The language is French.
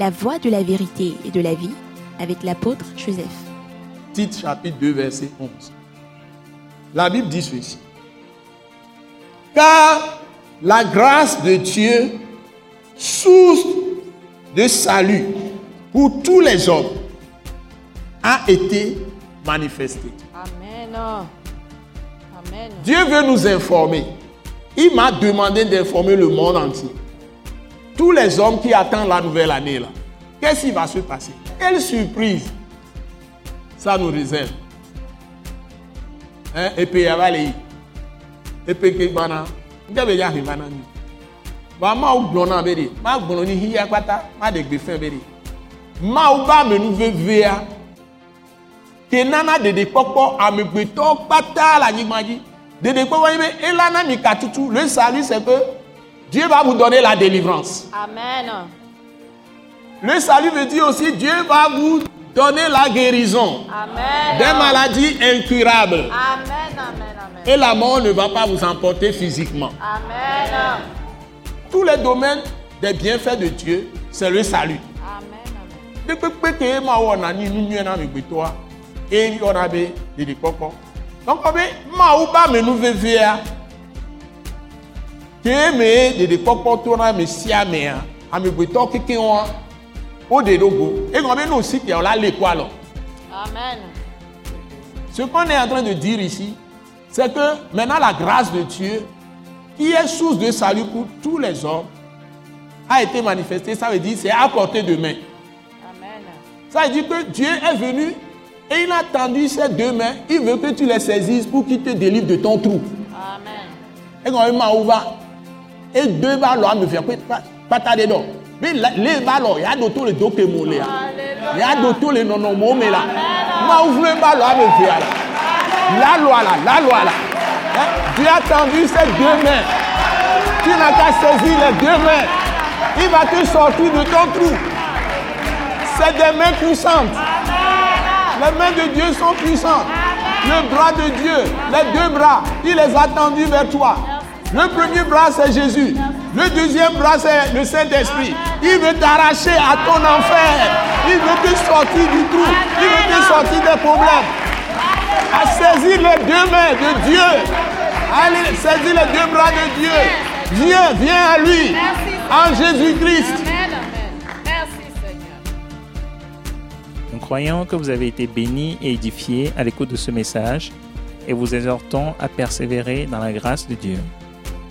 La voie de la vérité et de la vie avec l'apôtre Joseph. Tite chapitre 2 verset 11. La Bible dit ceci. Car la grâce de Dieu, source de salut pour tous les hommes, a été manifestée. Amen. Amen. Dieu veut nous informer. Il m'a demandé d'informer le monde entier. Tous les hommes qui attendent la nouvelle année là. Qu'est-ce qui va se passer? Quelle surprise! Ça nous réserve. Hein? Et puis il y a les et puis hi bana ni ba ma u gbona be de ma gbona ni hiya pata ma de de me nu vevea ke nana dede kpɔkpɔ amegbetɔ kpata le anyigba dzi dede kpɔkpɔ yi be elana mi katutu le salut c'est que Dieu va vous donner la délivrance. Amen. Le salut veut dire aussi Dieu va vous donner la guérison Amen. des maladies incurables. Amen. Amen. Amen. Et la mort ne va pas vous emporter physiquement. Amen. Tous les domaines des bienfaits de Dieu, c'est le salut. Amen. Amen. Be mawu ba me nu vevia, ke me ɖiɖikpɔkpɔ to na me sia mea, amegbetɔ kekeŋ wa, wo ɖe ɖo go. Egɔme be ne osi kia o la le kɔ alɔ. Amen. Ce qu'on est en train de dire ici, c'est que maintenant la grâce de Dieu, qui est source de salut pour tous les hommes, a été manifestée. Ça veut dire c'est à portée de main. Amen. Ça veut dire que Dieu est venu et il a tendu ses deux mains. Il veut que tu les saisisses pour qu'il te délivre de ton trou. Amen. Et quand il et deux ballons à me faire pas tarder donc. Mais les ballons, il y a d'autres les là. Il y a d'autres les non mais là. M'a ouvert le ballon à me faire là. La loi là, la loi là. Hein? Dieu a tendu ses deux mains. Tu n'as qu'à saisir les deux mains. Il va te sortir de ton trou. C'est des mains puissantes. Les mains de Dieu sont puissantes. Le bras de Dieu, les deux bras, il les a tendus vers toi. Le premier bras, c'est Jésus. Le deuxième bras, c'est le Saint-Esprit. Il veut t'arracher à ton enfer. Il veut te sortir du trou. Il veut te sortir des problèmes. À saisir les deux mains de Dieu. Allez, saisir les deux bras de Dieu. Viens, viens à lui. En Jésus-Christ. Nous croyons que vous avez été bénis et édifiés à l'écoute de ce message et vous exhortons à persévérer dans la grâce de Dieu.